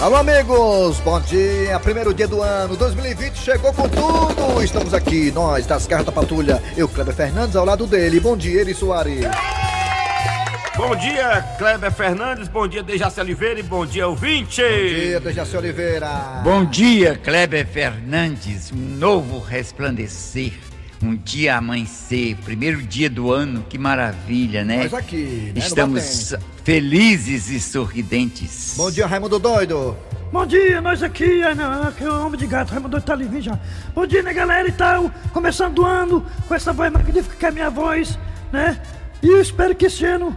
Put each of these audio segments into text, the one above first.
Alô, amigos, bom dia. Primeiro dia do ano 2020 chegou com tudo. Estamos aqui, nós das Garras da Patrulha. Eu, Kleber Fernandes, ao lado dele. Bom dia, Eri Soares. Bom dia, Kleber Fernandes. Bom dia, Dejaci Oliveira. E bom dia, ouvinte. Bom dia, Dejaci Oliveira. Bom dia, Kleber Fernandes. Um novo resplandecer. Um dia amanhecer, primeiro dia do ano, que maravilha, né? Nós aqui, né, Estamos felizes e sorridentes. Bom dia, Raimundo Doido. Bom dia, nós aqui, é, aqui é o Homem de Gato, Raimundo Doido tá ali, vem já. Bom dia, né, galera e tal. Começando o ano com essa voz magnífica que é a minha voz, né? E eu espero que esse ano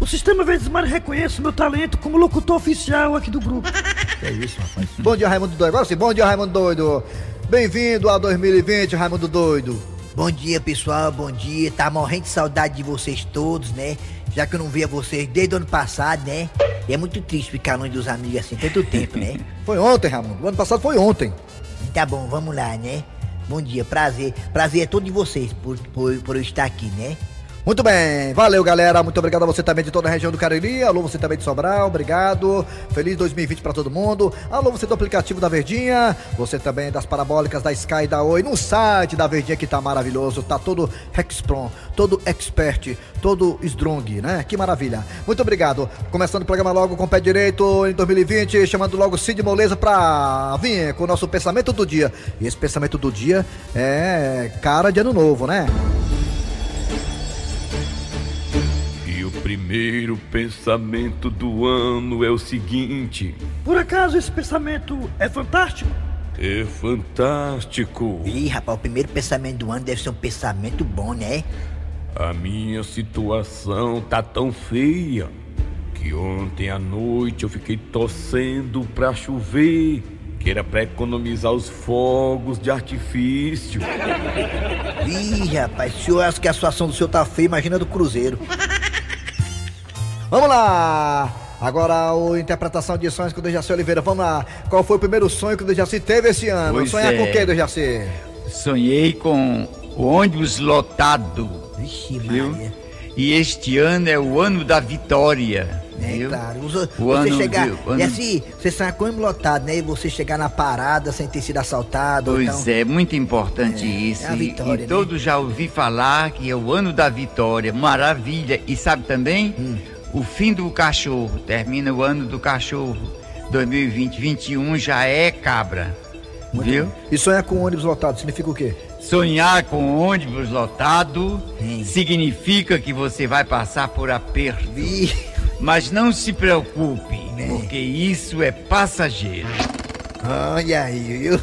o Sistema Verdes Mares reconheça o meu talento como locutor oficial aqui do grupo. É isso, rapaz. bom dia, Raimundo Doido. Agora sim, bom dia, Raimundo Doido. Bem-vindo a 2020, Raimundo Doido. Bom dia, pessoal, bom dia. Tá morrendo de saudade de vocês todos, né? Já que eu não via vocês desde o ano passado, né? E é muito triste ficar longe dos amigos assim tanto tempo, né? Foi ontem, Raimundo. O ano passado foi ontem. Tá bom, vamos lá, né? Bom dia, prazer. Prazer é todo de vocês por, por, por eu estar aqui, né? Muito bem, valeu galera, muito obrigado a você também de toda a região do Cariri, alô você também de Sobral, obrigado, feliz 2020 para todo mundo, alô você do aplicativo da Verdinha, você também das parabólicas da Sky da Oi, no site da Verdinha que tá maravilhoso, tá todo Hexpron, todo expert, todo strong, né? Que maravilha. Muito obrigado. Começando o programa logo com o pé direito em 2020, chamando logo Cid Moleza pra vir com o nosso pensamento do dia. E esse pensamento do dia é cara de ano novo, né? Primeiro pensamento do ano é o seguinte: Por acaso esse pensamento é fantástico? É fantástico. Ih, rapaz, o primeiro pensamento do ano deve ser um pensamento bom, né? A minha situação tá tão feia que ontem à noite eu fiquei torcendo pra chover, que era pra economizar os fogos de artifício. Ih, rapaz, se eu acho que a situação do senhor tá feia, imagina do Cruzeiro. Vamos lá! Agora a interpretação de sonhos com o Dejaci Oliveira. Vamos lá. Qual foi o primeiro sonho que o Dejaci teve esse ano? Pois Sonhar é. com o quê, Dejaci? Sonhei com o ônibus lotado. Vixe, Viu? Maria. E este ano é o ano da vitória. É viu? claro, os- O você ano chegar. o ano- E assim, você sai com o lotado, né? E você chegar na parada sem ter sido assaltado. Pois então... é, muito importante É, isso. é a E- vitória, e né? todos já ouvi falar que é o ano da vitória. Maravilha. E sabe também? Hum. O fim do cachorro. Termina o ano do cachorro. 2020, 21 já é cabra. Viu? E sonhar com ônibus lotado significa o quê? Sonhar com ônibus lotado Hum. significa que você vai passar por aperto. Mas não se preocupe, É. porque isso é passageiro. Olha aí, viu?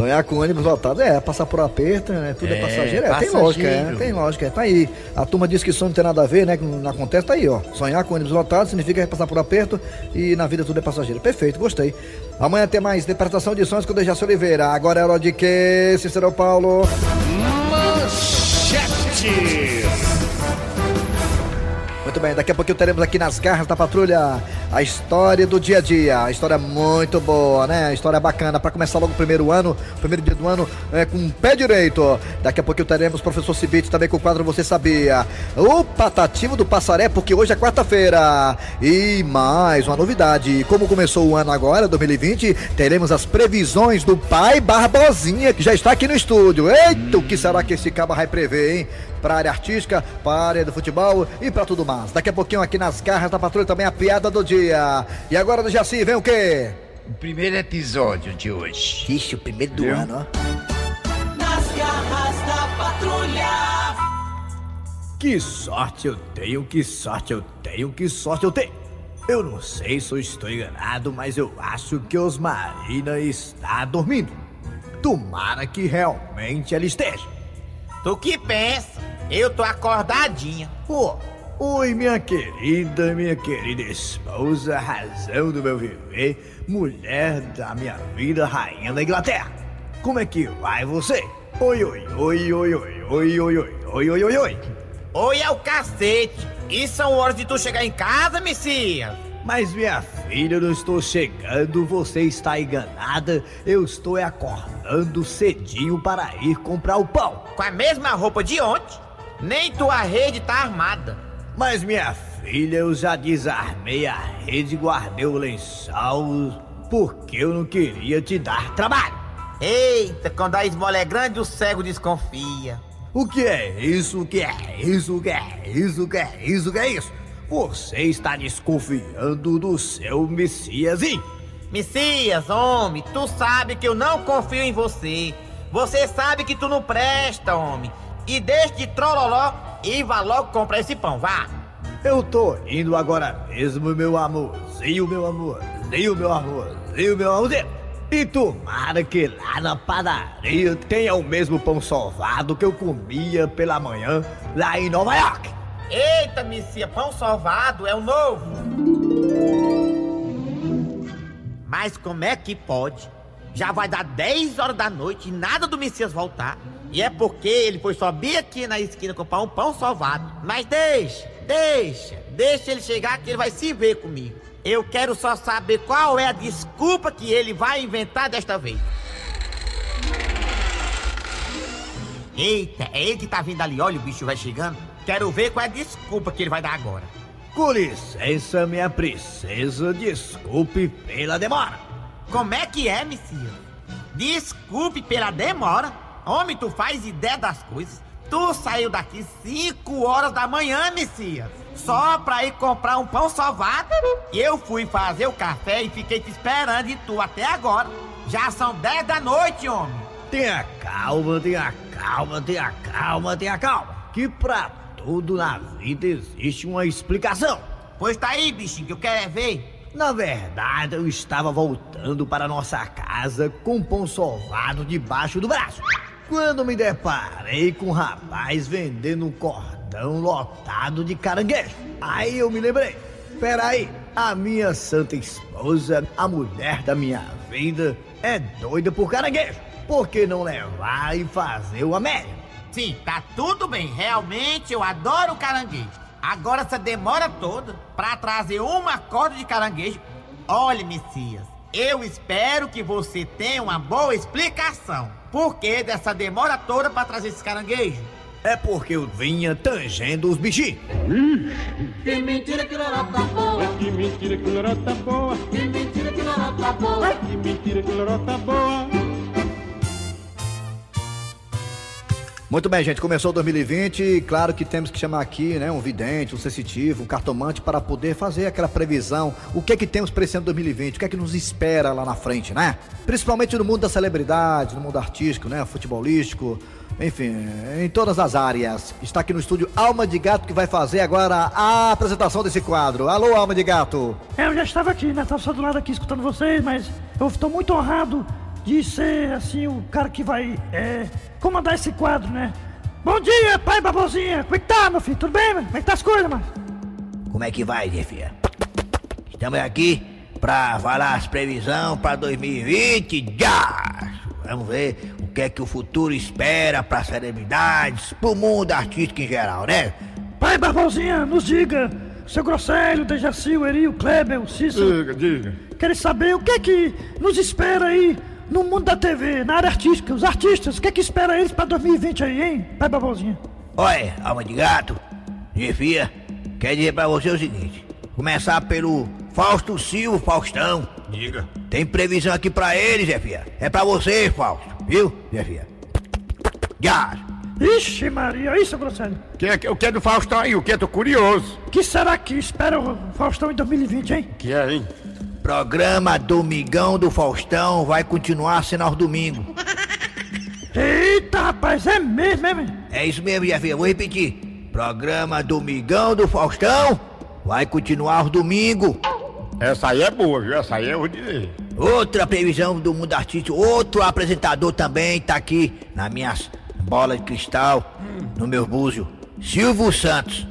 Sonhar com ônibus lotado é passar por aperto, né? Tudo é, É, passageiro. É, tem passageiro. lógica, é, tem lógica. É, tá aí. A turma diz que sonho não tem nada a ver, né? Que não acontece, tá aí, ó. Sonhar com ônibus lotado significa passar por aperto e na vida tudo é passageiro. Perfeito, gostei. Amanhã tem mais interpretação de sonhos com o Dejaci Oliveira. Agora é hora de quê, Cícero Paulo? Muito bem, daqui a pouquinho teremos aqui nas garras da patrulha a história do dia a dia. A história muito boa, né? A história bacana para começar logo o primeiro ano, primeiro dia do ano, é, com o pé direito. Daqui a pouquinho teremos o professor Cibite também com o quadro Você Sabia. O patativo do Passaré, porque hoje é quarta-feira. E mais uma novidade: como começou o ano agora, 2020, teremos as previsões do pai Barbosinha, que já está aqui no estúdio. Eita, o que será que esse cabo vai prever, hein? Pra área artística, pra área do futebol e pra tudo mais. Daqui a pouquinho aqui nas garras da patrulha também a piada do dia. E agora do Jaci, vem o quê? O primeiro episódio de hoje. Vixe, o primeiro do Viu? ano, ó. Nas garras da patrulha. Que sorte eu tenho, que sorte eu tenho, que sorte eu tenho. Eu não sei se eu estou enganado, mas eu acho que Osmarina está dormindo. Tomara que realmente ela esteja. Tu que pensa? Eu tô acordadinha. Pô, oi minha querida, minha querida esposa, razão do meu viver, mulher da minha vida, rainha da Inglaterra. Como é que vai você? Oi, oi, oi, oi, oi, oi, oi, oi, oi, oi, oi, oi. Oi é o cacete. E são horas de tu chegar em casa, Messias? Mas minha filha, eu não estou chegando, você está enganada. Eu estou é acordando cedinho para ir comprar o pão. Com a mesma roupa de ontem? Nem tua rede tá armada. Mas minha filha, eu já desarmei a rede, guardei o lençol, porque eu não queria te dar trabalho. Eita, quando a esmola é grande, o cego desconfia. O que é isso? O que é isso? O que é isso? O que é isso? O que é isso? Você está desconfiando do seu Messiasinho. Messias, homem, tu sabe que eu não confio em você. Você sabe que tu não presta, homem. E deixe de trololó e vá logo comprar esse pão, vá. Eu tô indo agora mesmo, meu amorzinho, meu amorzinho, meu amorzinho, meu amorzinho. E tomara que lá na padaria tenha o mesmo pão sovado que eu comia pela manhã lá em Nova York. Eita, Messias, pão sovado é o novo. Mas como é que pode? Já vai dar 10 horas da noite e nada do Messias voltar. E é porque ele foi só bem aqui na esquina comprar um pão sovado. Mas deixa, deixa, deixa ele chegar que ele vai se ver comigo. Eu quero só saber qual é a desculpa que ele vai inventar desta vez. Eita, é ele que tá vindo ali, olha o bicho vai chegando. Quero ver qual é a desculpa que ele vai dar agora. Com licença, minha princesa, desculpe pela demora. Como é que é, Messias? Desculpe pela demora. Homem, tu faz ideia das coisas. Tu saiu daqui 5 horas da manhã, Messias. Só pra ir comprar um pão sovado. E eu fui fazer o café e fiquei te esperando e tu até agora. Já são 10 da noite, homem. Tenha calma, tenha calma, tenha calma, tenha calma. Que pra tudo na vida existe uma explicação. Pois tá aí, bichinho, que eu quero é ver. Na verdade, eu estava voltando para nossa casa com um pão sovado debaixo do braço. Quando me deparei com um rapaz vendendo um cordão lotado de caranguejo. Aí eu me lembrei. Peraí, a minha santa esposa, a mulher da minha vida, é doida por caranguejo. Por que não levar e fazer o Américo? Sim, tá tudo bem. Realmente eu adoro caranguejo. Agora essa demora toda pra trazer uma corda de caranguejo. Olha, Messias, eu espero que você tenha uma boa explicação. Por que dessa demora toda pra trazer esse caranguejo? É porque eu vinha tangendo os bichinhos. Que mentira que lorota boa. Que mentira que lorota boa. Que mentira que lorota boa. Que mentira que lorota boa. Muito bem, gente, começou 2020 e claro que temos que chamar aqui, né, um vidente, um sensitivo, um cartomante para poder fazer aquela previsão, o que é que temos para esse ano 2020, o que é que nos espera lá na frente, né? Principalmente no mundo das celebridades, no mundo artístico, né, futebolístico, enfim, em todas as áreas. Está aqui no estúdio Alma de Gato que vai fazer agora a apresentação desse quadro. Alô, Alma de Gato. É, eu já estava aqui, né? Tava só do lado aqui escutando vocês, mas eu estou muito honrado de ser, assim, o cara que vai é, comandar esse quadro, né? Bom dia, pai babozinha! Como é que tá, meu filho? Tudo bem, mano? Como é que tá as coisas, mano? Como é que vai, Zefia? Estamos aqui pra falar as previsões pra 2020. Já! Vamos ver o que é que o futuro espera para celebridades, pro mundo artístico em geral, né? Pai babozinha, nos diga, seu Grosselho, Dejaci, o Eri, o Kleber, o Cícero. Diga, diga. Querem saber o que é que nos espera aí no mundo da TV, na área artística, os artistas, o que é que espera eles pra 2020 aí, hein? Pai babozinha. Olha, alma de gato, Zefia, quer dizer pra você o seguinte: começar pelo Fausto Silva, Faustão. Diga. Tem previsão aqui pra ele, Zefia. É pra você, Fausto, viu, Zefia? Já! Ixi, Maria, isso, Grosselho. Que é, que- o que é do Faustão aí? O que? Tô curioso. O que será que espera o Faustão em 2020, hein? Que é, hein? Programa Domingão do Faustão vai continuar sendo aos domingos. Eita, rapaz, é mesmo, é mesmo? É isso mesmo, Zefia, vou repetir. Programa Domingão do Faustão vai continuar aos domingos. Essa aí é boa, viu? Essa aí eu vou dizer. Outra previsão do mundo artístico, outro apresentador também tá aqui nas minhas bolas de cristal, no meu búzio. Silvio Santos.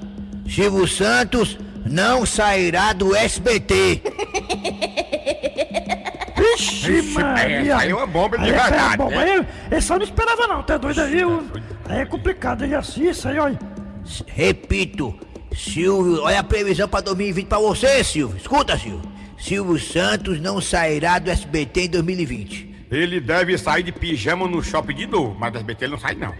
Silvio Santos não sairá do SBT. Ixi, Maria. essa aí é uma bomba de é verdade, bom, né? aí, esse eu não esperava não, tá doido aí? eu- Aí é complicado, aí assim, isso aí, olha. Repito, Silvio, olha a previsão pra 2020 pra você, Silvio. Escuta, Silvio. Silvio Santos não sairá do SBT em 2020. Ele deve sair de pijama no shopping de novo, mas do SBT ele não sai não.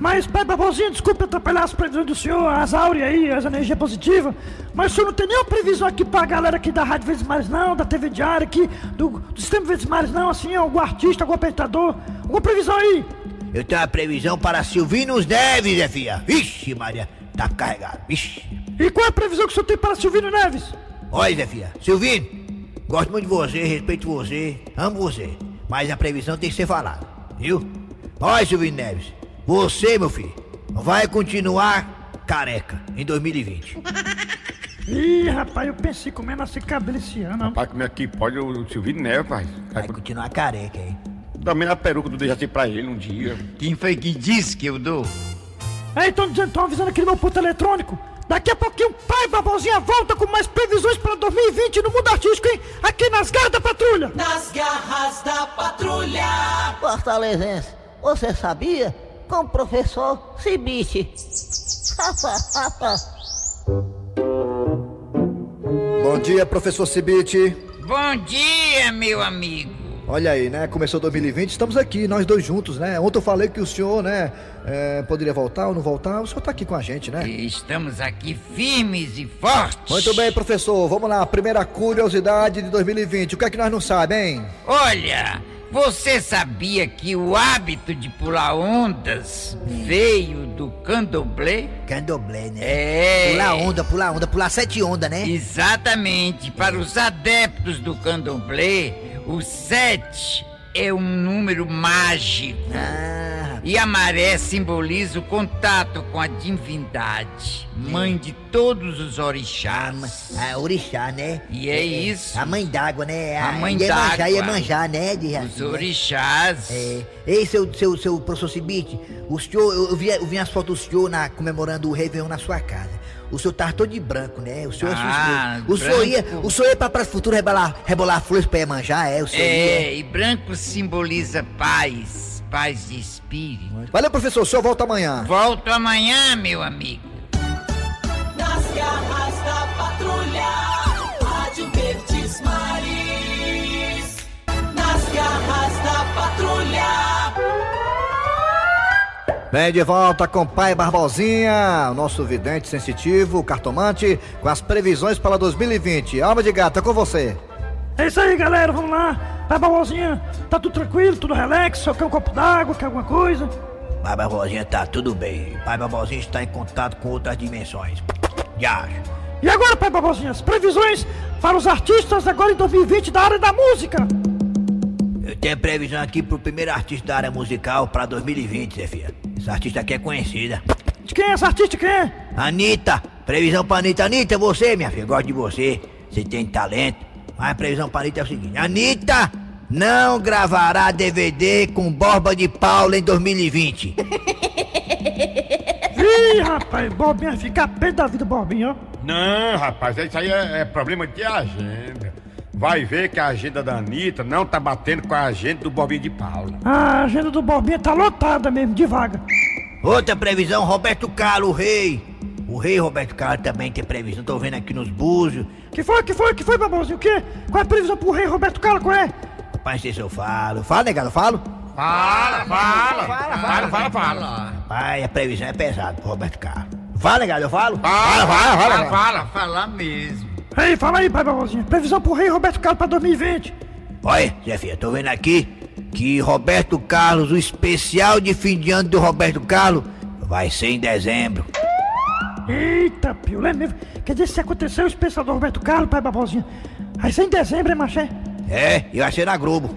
Mas, pai Barbosinha, desculpe atrapalhar as previsões do senhor, as áureas aí, as energias positivas. Mas o senhor não tem nenhuma previsão aqui pra galera aqui da Rádio Vezes Mais não, da TV Diária aqui, do, do Sistema Vezes Mais não, assim, algum artista, algum apresentador. Alguma previsão aí? Eu tenho uma previsão para Silvinos Neves, Zé Fia. Vixe, Maria, tá carregado. Vixe. E qual é a previsão que o senhor tem para Silvino Neves? Olha, Zé Fia. Silvino, gosto muito de você, respeito você, amo você. Mas a previsão tem que ser falada, viu? Olha, Silvino Neves, você, meu filho, vai continuar careca em 2020. Ih, rapaz, eu pensei como é nascer cabelo esse ano. Rapaz, como é que pode o o Silvino Neves, pai? Vai continuar careca, hein? Também na peruca do Dejaci pra ele um dia. Quem foi que disse que eu dou? É, então dizendo, tão avisando aqui no meu ponto eletrônico. Daqui a pouquinho o pai Barbosinha volta com mais previsões para 2020 no mundo artístico, hein? Aqui nas garras da patrulha. Nas garras da patrulha. Fortalezense, você sabia? Com o professor Cibite. Bom dia, professor Cibite. Bom dia, meu amigo. Olha aí, né? Começou 2020, estamos aqui, nós dois juntos, né? Ontem eu falei que o senhor, né, é, poderia voltar ou não voltar. O senhor tá aqui com a gente, né? Estamos aqui firmes e fortes. Muito bem, professor. Vamos lá, primeira curiosidade de 2020. O que é que nós não sabemos, hein? Olha, você sabia que o hábito de pular ondas veio do candomblé? Candomblé, né? É. Pular onda, pular onda, pular sete ondas, né? Exatamente. Para os adeptos do candomblé, o sete é um número mágico. Ah, E a maré simboliza o contato com a divindade, mãe de todos os orixás. a orixá, né? E é isso. A mãe d'água, né? A mãe Iemanjá, d'água. Iemanjá, né? De Os né? orixás. É. Ei, seu, seu, seu professor Cibite, o senhor, eu, eu vi, eu vi as fotos do senhor na, comemorando o Réveillon na sua casa. O senhor tava todo de branco, né? O senhor Ah, assustou. O senhor ia, o senhor ia pra Praça Futura rebolar, rebolar flores pra Iemanjá, é? O senhor É, ia. e branco simboliza paz, paz de espírito. Valeu, professor. O senhor volta amanhã. Volto amanhã, meu amigo. Vem de volta com o pai Barbosinha, o nosso vidente sensitivo, cartomante, com as previsões para 2020. Alma de gata, com você. É isso aí, galera, vamos lá. Pai Barbosinha, tá tudo tranquilo, tudo relax, só quer um copo d'água, quer alguma coisa? Pai Barbosinha tá tudo bem. Pai Barbosinha está em contato com outras dimensões. Já. E agora, pai Barbosinha, as previsões para os artistas agora em 2020 da área da música. Eu tenho previsão aqui pro primeiro artista da área musical pra 2020, Zé Fia. Essa artista aqui é conhecida. De quem é essa artista, quem é? Anitta, previsão pra Anitta. Anitta, você, minha filha, gosto de você. Você tem talento. Mas a previsão pra Anitta é o seguinte: Anitta não gravará DVD com Borba de Paula em 2020. Ih, rapaz, Bobinha, fica pé da vida, Bobinha, ó. Não, rapaz, isso aí é, é problema de agenda. Vai ver que a agenda da Anitta não tá batendo com a agenda do Bobinho de Paula. A agenda do Bobinha tá lotada mesmo, de vaga. Outra previsão, Roberto Carlos, o rei. O rei Roberto Carlos também tem previsão. Tô vendo aqui nos búzios. Que foi, que foi, que foi, Barbosinha? O quê? Qual é a previsão pro rei Roberto Carlos, qual é? Rapaz, sei se eu falo. Fala, negado, eu falo? Fala, fala, fala, fala, fala. Pai, a previsão é pesada pro Roberto Carlos. Fala, negado, eu falo? Fala, fala, fala. Fala, fala mesmo. Ei, fala aí, pai Barbosinha. Previsão pro rei Roberto Carlos pra 2020. Olha, Zé Fia, tô vendo aqui que Roberto Carlos, o especial de fim de ano do Roberto Carlos, vai ser em dezembro. Eita, pio, é mesmo. Quer dizer, se aconteceu o especial do Roberto Carlos, pai Barbosinha, vai ser em dezembro, hein, Maché? É, e vai ser na Globo.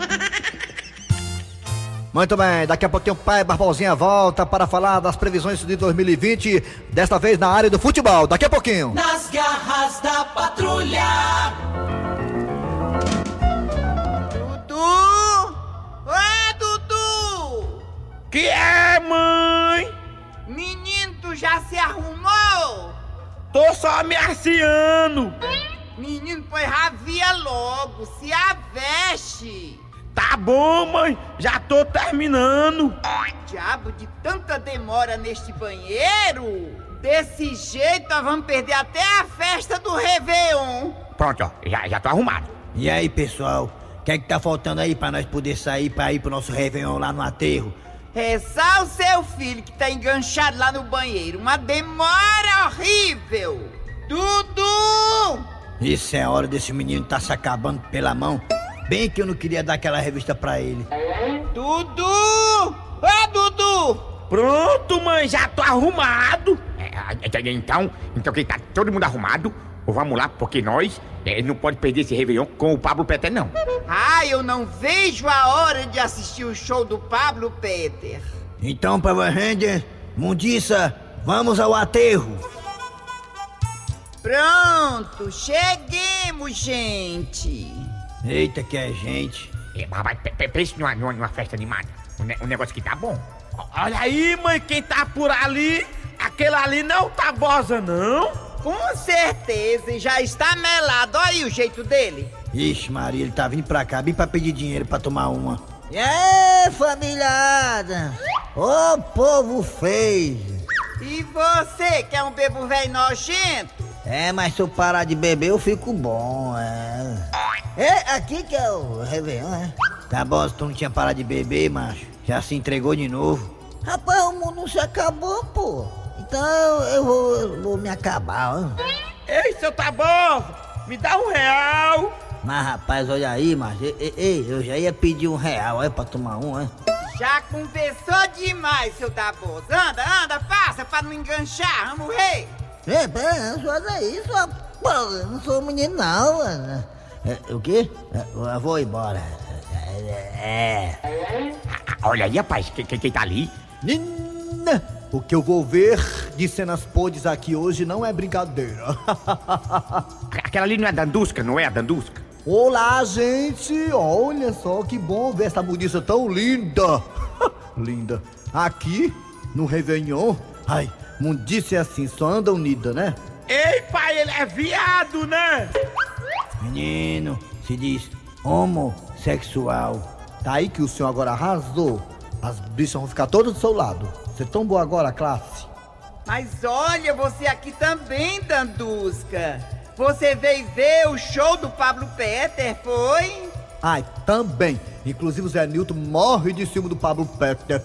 Muito bem, daqui a pouquinho o pai Barbosinha volta para falar das previsões de 2020, desta vez na área do futebol. Daqui a pouquinho. Nas garras da patrulha. Dudu! Ô, Dudu! Que é, mãe? Menino, tu já se arrumou? Tô só ameaçando. Menino, pois ravia logo, se aveste! Tá bom, mãe. Já tô terminando. Diabo de tanta demora neste banheiro! Desse jeito nós vamos perder até a festa do Réveillon! Pronto, ó, já, já tô arrumado. E aí, pessoal, o que é que tá faltando aí pra nós poder sair pra ir pro nosso Réveillon lá no aterro? É só o seu filho que tá enganchado lá no banheiro. Uma demora horrível. Dudu! Isso é a hora desse menino tá se acabando pela mão. Bem que eu não queria dar aquela revista pra ele. Dudu! Ô, Dudu! Pronto, mãe, já tô arrumado. É, então, então que tá todo mundo arrumado, vamos lá, porque nós é, não pode perder esse Réveillon com o Pablo Peter, não. Ah, eu não vejo a hora de assistir o show do Pablo Peter. Então, Power Ranger, Mundiça, vamos ao aterro. Pronto, cheguemos, gente. Eita, que é gente. É, mas pense numa, numa, numa festa animada. Um, ne- um negócio que tá bom. Olha aí, mãe, quem tá por ali, aquele ali não tá bosa, não. Com certeza, já está melado. Olha aí o jeito dele. Ixi, Maria, ele tá vindo pra cá bem pra pedir dinheiro pra tomar uma. E aí, famíliada? Ô povo feio! E você, que é um bebo velho nojento? É, mas se eu parar de beber, eu fico bom, é. É, aqui que é o Réveillon, é? Tá bom, se tu não tinha parado de beber, macho. Já se entregou de novo. Rapaz, o mundo se acabou, pô. Então eu vou, eu vou me acabar, ó. Ei, seu Tabosa, me dá um real. Mas rapaz, olha aí, macho. Ei, ei, eu já ia pedir um real, é, pra tomar um, é? Já conversou demais, seu Tabosa. Anda, anda, passa pra não enganchar, vamos rei. É, olha isso. Pô, eu não sou menino, não, mano. É, o quê? É, Eu vou embora. É. Ah, Olha aí, rapaz, quem, quem, quem tá ali? Nina, o que eu vou ver de cenas podres aqui hoje não é brincadeira. Aquela ali não é a Dandusca, não é a Dandusca? Olá, gente! Olha só que bom ver essa mudiça tão linda! linda. Aqui, no Réveillon. Ai, mundiça é assim, só anda unida, né? Ei, pai, ele é viado, né? Menino, se diz homossexual. Tá aí que o senhor agora arrasou. As bichas vão ficar todas do seu lado. Você tombou agora a classe. Mas olha, você aqui também, Dandusca. Você veio ver o show do Pablo Peter, foi? Ai, também. Inclusive o Zé Nilton morre de ciúme do Pablo Peter.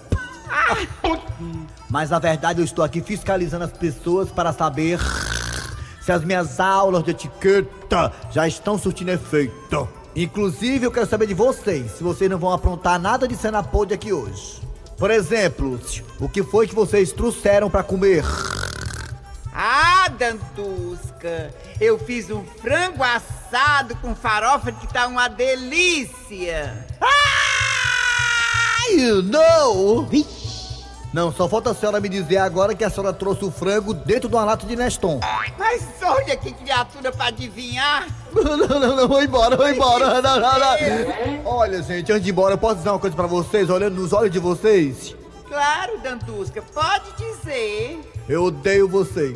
Mas na verdade eu estou aqui fiscalizando as pessoas para saber se as minhas aulas de etiqueta já estão surtindo efeito. Inclusive eu quero saber de vocês, se vocês não vão aprontar nada de cena podre aqui hoje. Por exemplo, o que foi que vocês trouxeram para comer? Ah, Dandusca, eu fiz um frango assado com farofa que tá uma delícia. Ai, não! Não, só falta a senhora me dizer agora que a senhora trouxe o frango dentro de uma lata de Neston. Mas olha que criatura pra adivinhar. Não, não, não, não, vou embora, vou embora. Não, não, não. Olha, gente, antes de ir embora, eu posso dizer uma coisa pra vocês, olhando nos olhos de vocês? Claro, Dandusca, pode dizer. Eu odeio vocês.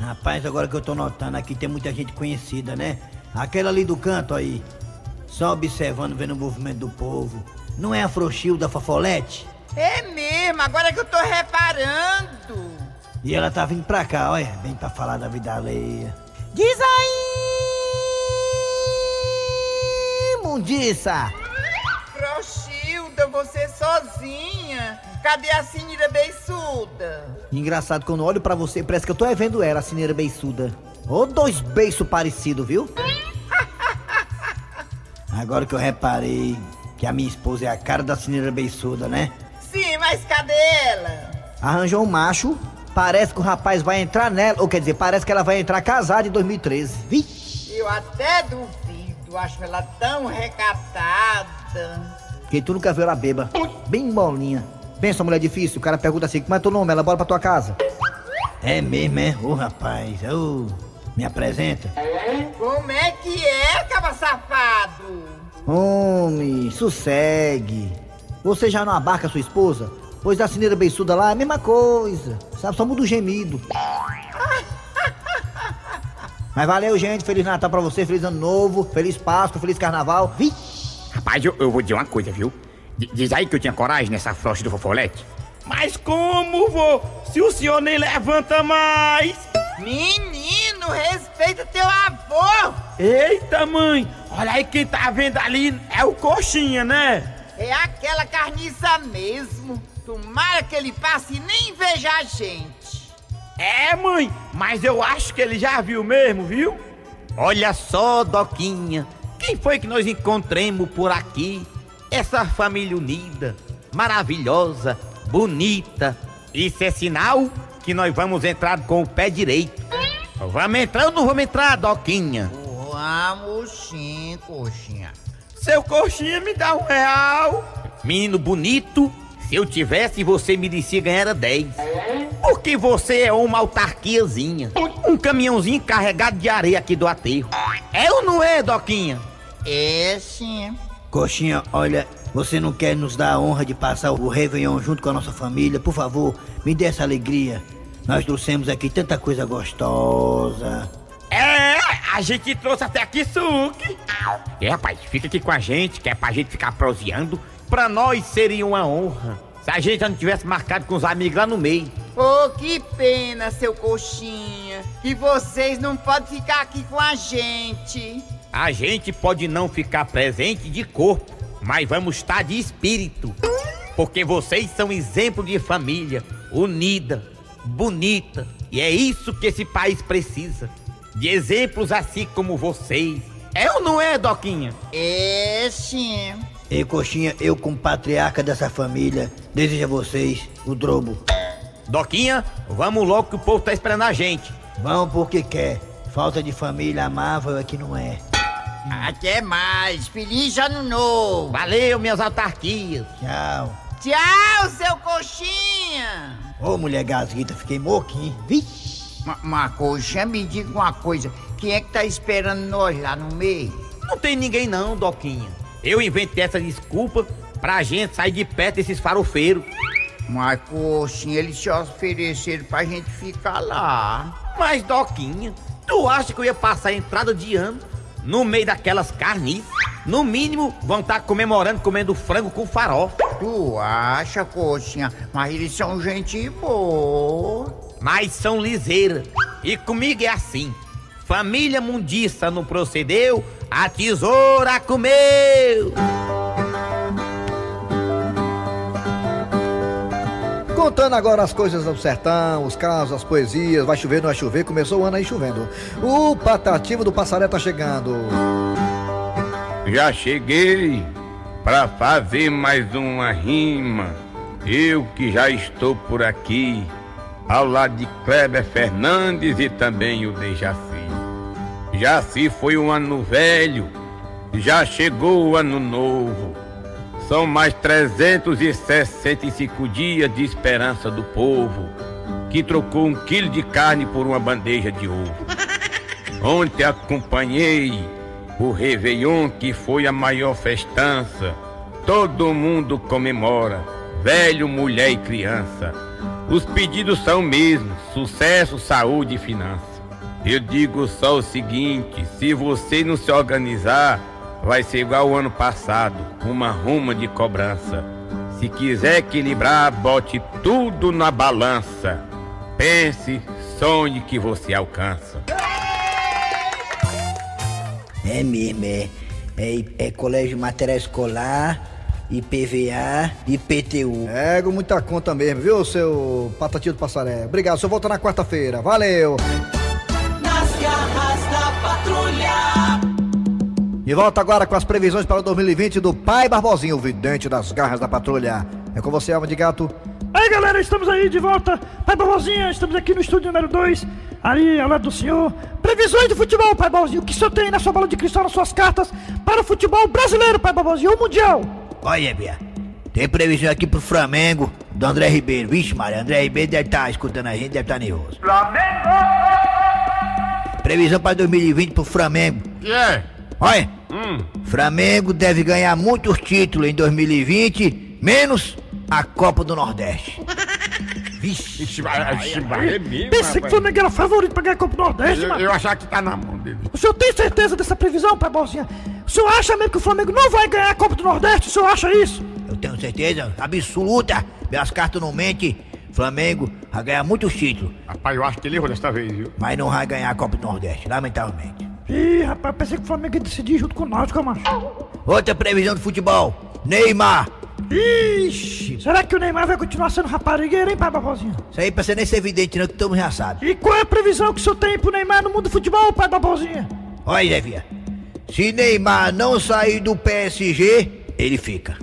Rapaz, agora que eu tô notando aqui, tem muita gente conhecida, né? Aquela ali do canto aí. Só observando, vendo o movimento do povo. Não é a Frouxil da Fofolete? É mesmo, agora que eu tô reparando. E ela tá vindo pra cá, olha, bem pra falar da vida alheia. Diz aí, mundiça! Frouxilda, você sozinha. Cadê a Sinira Beiçuda? Engraçado, quando olho pra você, parece que eu tô é vendo ela, a cineira beiçuda. Ô, dois beiços parecidos, viu? Agora que eu reparei que a minha esposa é a cara da cineira beiçuda, né? Sim, mas cadê ela? Arranjou um macho, parece que o rapaz vai entrar nela, ou quer dizer, parece que ela vai entrar casada em 2013. Vixe! Eu até duvido, acho ela tão recatada. Quem tu nunca viu ela beba. Bem molinha. Pensa, mulher difícil, o cara pergunta assim, como é teu nome? Ela bora pra tua casa. É mesmo, é? Ô rapaz, ô, me apresenta. Como é que é, caba safado? Homem, sossegue. Você já não abarca sua esposa? Pois a cineira beiçuda lá é a mesma coisa. Sabe, só muda o gemido. Mas valeu, gente. Feliz Natal pra você, feliz Ano Novo, feliz Páscoa, feliz Carnaval. Vixe! Rapaz, eu, eu vou dizer uma coisa, viu? D- Diz aí que eu tinha coragem nessa frocha do Fofolete. Mas como, vô? Se o senhor nem levanta mais. Menino, respeita teu avô. Eita, mãe. Olha aí quem tá vendo ali é o coxinha, né? É aquela carniça mesmo. Tomara que ele passe e nem veja a gente. É, mãe, mas eu acho que ele já viu mesmo, viu? Olha só, Doquinha, quem foi que nós encontremos por aqui? Essa família unida, maravilhosa, bonita. Isso é sinal que nós vamos entrar com o pé direito. Vamos entrar ou não vamos entrar, Doquinha? Vamos sim, coxinha. Seu coxinha me dá um real. Menino bonito, se eu tivesse, você merecia ganhar 10. Porque você é uma autarquiazinha. Um caminhãozinho carregado de areia aqui do aterro. É ou não é, Doquinha? É sim. Coxinha, olha, você não quer nos dar a honra de passar o Réveillon junto com a nossa família? Por favor, me dê essa alegria. Nós trouxemos aqui tanta coisa gostosa. É, a gente trouxe até aqui suque. É, rapaz, fica aqui com a gente, que é pra gente ficar proseando. Pra nós seria uma honra se a gente não tivesse marcado com os amigos lá no meio. Oh, que pena, seu coxinha. Que vocês não podem ficar aqui com a gente. A gente pode não ficar presente de corpo, mas vamos estar de espírito. Porque vocês são exemplo de família, unida, bonita. E é isso que esse país precisa. De exemplos assim como vocês. É ou não é, Doquinha? É sim. Ei, Coxinha, eu como patriarca dessa família, desejo a vocês o drobo. Doquinha, vamos logo que o povo tá esperando a gente. Vão porque quer. Falta de família amável é que não é. Até mais. Feliz ano novo. Valeu, minhas autarquias. Tchau. Tchau, seu coxinha. Ô, mulher gasguita, fiquei moquinho. Vixe. Ma- Mas, coxinha, me diga uma coisa. Quem é que tá esperando nós lá no meio? Não tem ninguém não, Doquinha. Eu inventei essa desculpa pra gente sair de perto desses farofeiros. Mas, coxinha, eles se ofereceram pra gente ficar lá. Mas, Doquinha, tu acha que eu ia passar a entrada de ano no meio daquelas carniças? No mínimo, vão estar comemorando comendo frango com farofa. Tu acha, coxinha? Mas eles são gente boa. Mas são liseira. E comigo é assim. Família mundiça não procedeu, a tesoura comeu. Contando agora as coisas do sertão, os casos, as poesias, vai chover, não vai chover, começou o ano aí chovendo. O patativo do passaré tá chegando. Já cheguei para fazer mais uma rima. Eu que já estou por aqui, ao lado de Kleber Fernandes e também o Dejaci. Jaci foi um ano velho, já chegou o ano novo. São mais 365 dias de esperança do povo, que trocou um quilo de carne por uma bandeja de ovo. Ontem acompanhei o Réveillon, que foi a maior festança. Todo mundo comemora, velho, mulher e criança. Os pedidos são mesmos: sucesso, saúde e finança. Eu digo só o seguinte: se você não se organizar, vai ser igual o ano passado uma ruma de cobrança. Se quiser equilibrar, bote tudo na balança. Pense, sonhe que você alcança. É mesmo, é. É, é colégio material escolar, IPVA e PTU. Ego muita conta mesmo, viu, seu patativo do passaré? Obrigado, só volta na quarta-feira. Valeu! Nas garras da patrulha. E volta agora com as previsões para o 2020 do Pai Barbosinho, o vidente das garras da patrulha. É com você, alma de gato. Aí galera, estamos aí de volta. Pai Barbosinha, estamos aqui no estúdio número 2, ali ao lado do senhor. Previsões de futebol, Pai Barbosinho. O que o senhor tem na sua bola de cristal, nas suas cartas para o futebol brasileiro, Pai Barbosinho, ou mundial? Olha, Bia, tem previsão aqui pro Flamengo do André Ribeiro. Vixe, Maria, André Ribeiro deve estar escutando a gente, deve estar nervoso. Previsão para 2020 pro Flamengo. Que é? Olha, Hum. Flamengo deve ganhar muitos títulos em 2020, menos a Copa do Nordeste. Vixe, Ixi, vai, ixi, vai, é mesmo, Pensei que. Flamengo era favorito para ganhar a Copa do Nordeste, Eu, mano. eu achava que tá na mão dele. O senhor tem certeza dessa previsão, Pai Barbosinha? O senhor acha mesmo que o Flamengo não vai ganhar a Copa do Nordeste? O senhor acha isso? eu tenho certeza absoluta, minhas cartas não mentem. Flamengo vai ganhar muitos títulos, Rapaz, eu acho que ele errou desta vez, viu? mas não vai ganhar a Copa do Nordeste, lamentavelmente. Ih, rapaz, pensei que o Flamengo ia decidir junto com o Náutico, macho. Outra previsão de futebol. Neymar. Ixi, será que o Neymar vai continuar sendo raparigueiro, hein, pai Barbosinha? Isso aí pra ser nem ser evidente, não, que todo mundo já sabe. E qual é a previsão que o senhor tem pro Neymar no mundo do futebol, pai Barbosinha? Olha, Zé Via. Se Neymar não sair do PSG, ele fica.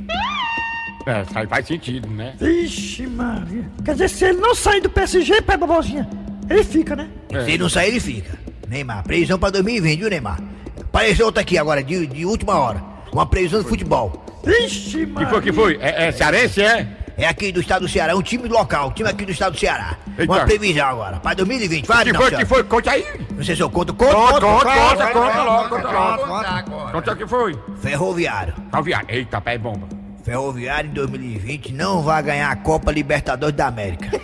É, faz, faz sentido, né? Ixi, Maria. Quer dizer, se ele não sair do PSG, pai Barbosinha, ele fica, né? É. Se ele não sair, ele fica. Neymar, previsão pra 2020, viu, Neymar? Apareceu outra aqui agora, de, de última hora. Uma previsão de futebol. Ixi, Que Maria. foi, que foi? É, é cearense, é? É aqui do estado do Ceará, um time local, um time aqui do estado do Ceará. Eita. Uma previsão agora, pra 2020. Fala, Que não, foi, senhora. que foi? Conte aí. Não sei se eu conto. Conto, Conta, conto, conta, conto, conta, conto, conta logo, conta logo. conto. Conta o que foi. Ferroviário. Calviar. Eita, pé bomba. Ferroviário em 2020 não vai ganhar a Copa Libertadores da América.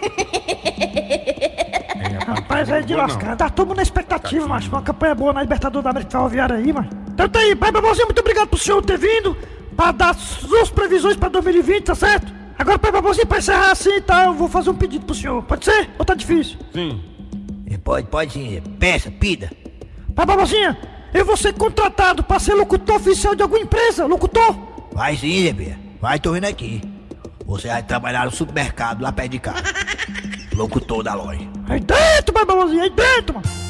Rapaz, é de lascar. Tá todo mundo na expectativa, macho. Uma campanha boa na Libertadores da América Ferroviária aí, mano. Então tá aí, pai Barbosinha, muito obrigado pro senhor ter vindo pra dar suas previsões pra 2020, tá certo? Agora, pai Barbosinha, pra encerrar assim, tá, eu vou fazer um pedido pro senhor. Pode ser? Ou tá difícil? Sim. Pode, pode sim. Peça, pida. Pai Barbosinha, eu vou ser contratado pra ser locutor oficial de alguma empresa, locutor. Vai sim, Zé Bia. Vai, tô vindo aqui. Você vai trabalhar no supermercado lá perto de casa. Locutor da loja. Aí dentro, pai aí dentro, mano.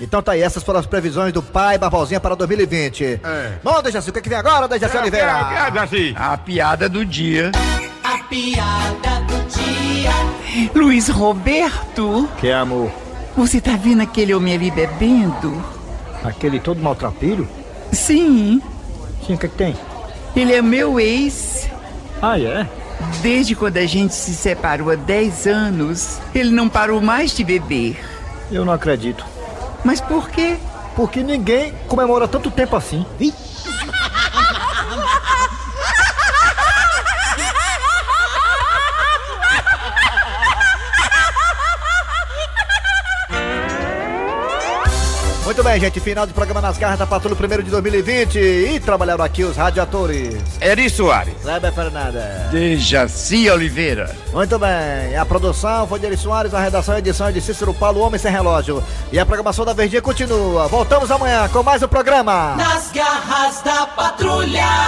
Então tá aí, essas foram as previsões do pai Barbosinha para 2020. É. Bom, Dejaci, o que, que vem agora, Dejaci Oliveira? A piada do dia. A piada do dia. Luiz Roberto, Que amor? você tá vendo aquele homem ali bebendo? Aquele todo maltrapilho? Sim, Sim, o que, que tem? ele é meu ex. Ah, é? Desde quando a gente se separou há 10 anos, ele não parou mais de beber. Eu não acredito. Mas por quê? Porque ninguém comemora tanto tempo assim. Bem, gente, final de programa nas garras da Patrulha primeiro de 2020 e trabalharam aqui os radiatores. Eri Soares. Kleber Fernandes. Dejaci Oliveira. Muito bem, a produção foi de Eri Soares, a redação e edição é de Cícero Paulo, Homem Sem Relógio. E a programação da Verdinha continua. Voltamos amanhã com mais um programa. Nas garras da patrulha.